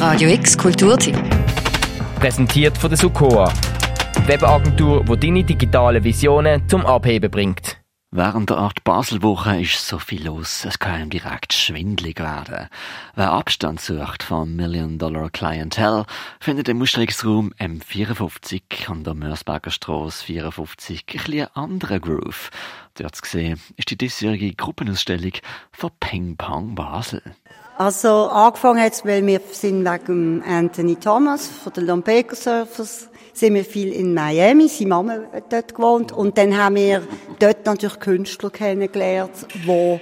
Radio X Kulturteam. Präsentiert von der Sukoa. Webagentur, die deine digitalen Visionen zum Abheben bringt. Während der Art Baselwoche ist so viel los, es kann einem direkt schwindlig werden. Wer Abstand sucht vom Million-Dollar Clientel, findet im Ausstellungsraum M54 an der Mörsberger Straße 54 ein bisschen anderen Groove. Dort zu sehen ist die diesjährige Gruppenausstellung von Ping Pong Basel. Also angefangen hat weil wir sind wegen Anthony Thomas von den Lampeco Surfers sind wir viel in Miami, seine Mama hat dort gewohnt und dann haben wir dort natürlich Künstler kennengelernt, die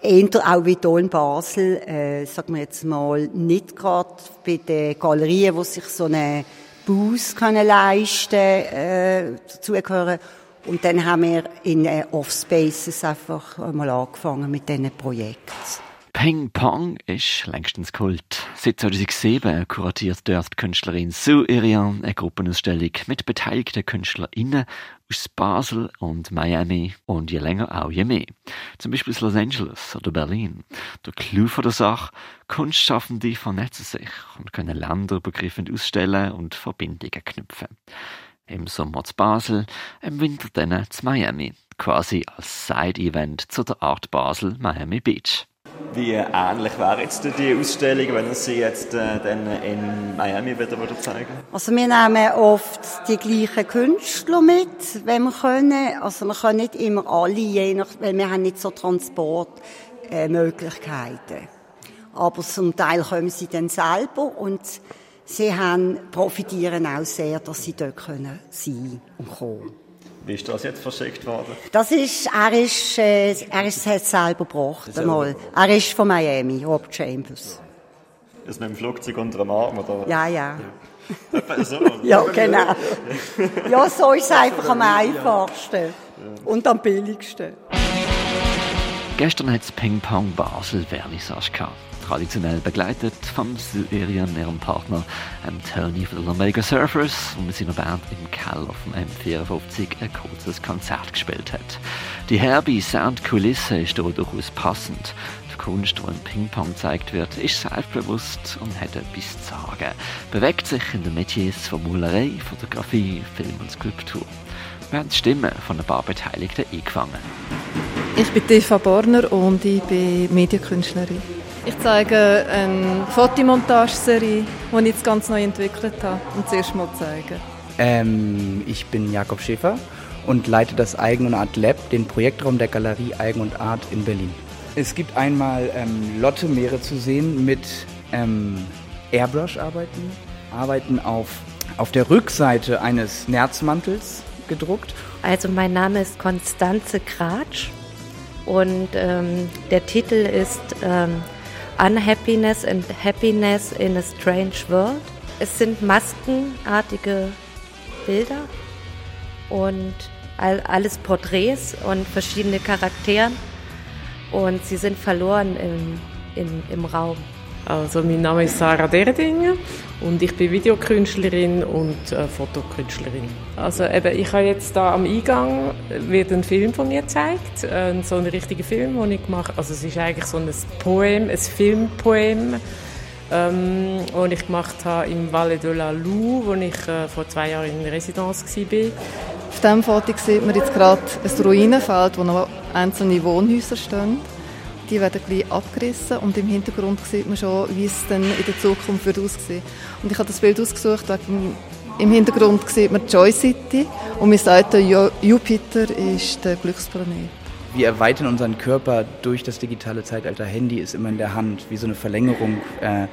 eher auch wie hier in Basel, äh, sagen wir jetzt mal, nicht gerade bei den Galerien, wo sich so eine Booth können leisten äh, dazugehören. Und dann haben wir in äh, Offspaces einfach mal angefangen mit diesen Projekten. Ping Pong ist längstens Kult. Seit 2007 kuratiert dort Künstlerin Sue Irian eine Gruppenausstellung mit beteiligten KünstlerInnen aus Basel und Miami und je länger auch je mehr. Zum Beispiel aus Los Angeles oder Berlin. Der Clou von der Sache, Kunstschaffende vernetzen sich und können länderübergreifend ausstellen und Verbindungen knüpfen. Im Sommer zu Basel, im Winter dann zu Miami. Quasi als Side-Event zu der Art Basel Miami Beach. Wie ähnlich wäre jetzt die Ausstellung, wenn ihr sie jetzt äh, dann in Miami wieder würde zeigen Also wir nehmen oft die gleichen Künstler mit, wenn wir können. Also wir können nicht immer alle, je nach, weil wir haben nicht so Transportmöglichkeiten. Aber zum Teil kommen sie dann selber und sie haben, profitieren auch sehr, dass sie dort können sein und kommen. Wie ist das jetzt verschickt worden? Das ist, er ist, äh, er ist es selber gebracht einmal. Er ist von Miami, Rob Chambers. Ist mit dem Flugzeug unter dem Arm, oder? Ja, ja. ja. so, ja, genau. Ja, so ist es einfach am einfachsten. Und am billigsten. Gestern hat es Ping Pong Basel Vernissage gehabt traditionell begleitet von Syrien, ihrem Partner ähm, Tony von den Omega Surfers und mit seiner Band im Keller vom M54 ein kurzes Konzert gespielt hat. Die herbe Soundkulisse ist aber durchaus passend. Die Kunst, die im Ping-Pong gezeigt wird, ist selbstbewusst und hat etwas zu sagen. Bewegt sich in den Metiers von Malerei, Fotografie, Film und Skulptur. Wir haben die Stimmen von ein paar Beteiligten eingefangen. Ich bin Eva Borner und ich bin Medienkünstlerin. Ich zeige eine Fotomontageserie, die ich jetzt ganz neu entwickelt habe und zuerst mal zeigen. Ähm, ich bin Jakob Schäfer und leite das Eigen und Art Lab, den Projektraum der Galerie Eigen und Art in Berlin. Es gibt einmal ähm, Lotte Meere zu sehen mit ähm, Airbrush-Arbeiten, Arbeiten auf, auf der Rückseite eines Nerzmantels gedruckt. Also mein Name ist Konstanze Kratsch und ähm, der Titel ist ähm, Unhappiness and Happiness in a Strange World. Es sind maskenartige Bilder und all, alles Porträts und verschiedene Charakteren und sie sind verloren im, im, im Raum. Also mein Name ist Sarah Derdinger und ich bin Videokünstlerin und äh, Fotokünstlerin. Also eben, ich habe jetzt da am Eingang wird ein Film von mir gezeigt, äh, so ein richtiger Film, den ich gemacht habe. Also es ist eigentlich so ein Poem, ein Filmpoem, ähm, den ich gemacht habe im Valle de la Lou, wo ich äh, vor zwei Jahren in Residenz war. Auf diesem Foto sieht man jetzt gerade ein Ruinenfeld, wo noch einzelne Wohnhäuser stehen. Die werden gleich abgerissen und im Hintergrund sieht man schon, wie es dann in der Zukunft wird aussehen. Und ich habe das Bild ausgesucht, wegen im Hintergrund sieht man Joy City und man sagt, Jupiter ist der Glücksplanet. Wir erweitern unseren Körper durch das digitale Zeitalter. Handy ist immer in der Hand, wie so eine Verlängerung. Äh,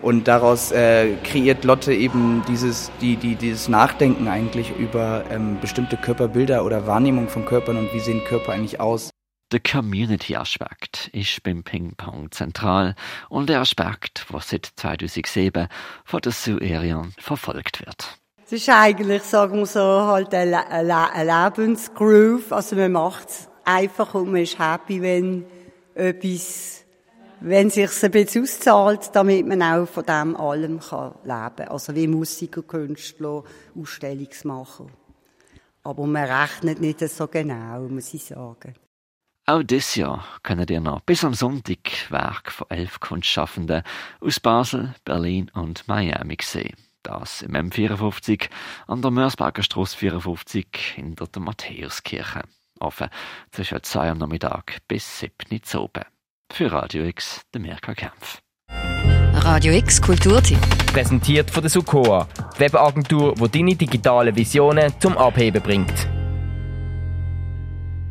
und daraus äh, kreiert Lotte eben dieses, die, die, dieses Nachdenken eigentlich über ähm, bestimmte Körperbilder oder Wahrnehmung von Körpern und wie sehen Körper eigentlich aus. Der Community-Aspekt ist beim Ping-Pong zentral und der Aspekt, der seit 2007 von der Sue Erion verfolgt wird. Es ist eigentlich, sagen wir so, halt ein, ein, ein Lebensgroove. Also man macht es einfach und man ist happy, wenn etwas, wenn sich ein bisschen auszahlt, damit man auch von dem allem kann leben kann. Also wie Musiker, Künstler, Ausstellungsmacher. Aber man rechnet nicht so genau, muss ich sagen. Auch dieses Jahr könnt ihr noch bis am Sonntag Werk von elf Kunstschaffenden aus Basel, Berlin und Miami sehen. Das im M54 an der Mörsberger Strasse 54 hinter der Matthäuskirche. Offen zwischen 2 am Nachmittag bis 7 Uhr oben. Für Radio X, der Mirka Kempf. Radio X Kulturtipp. Präsentiert von der Sukoa, die Webagentur, die deine digitalen Visionen zum Abheben bringt.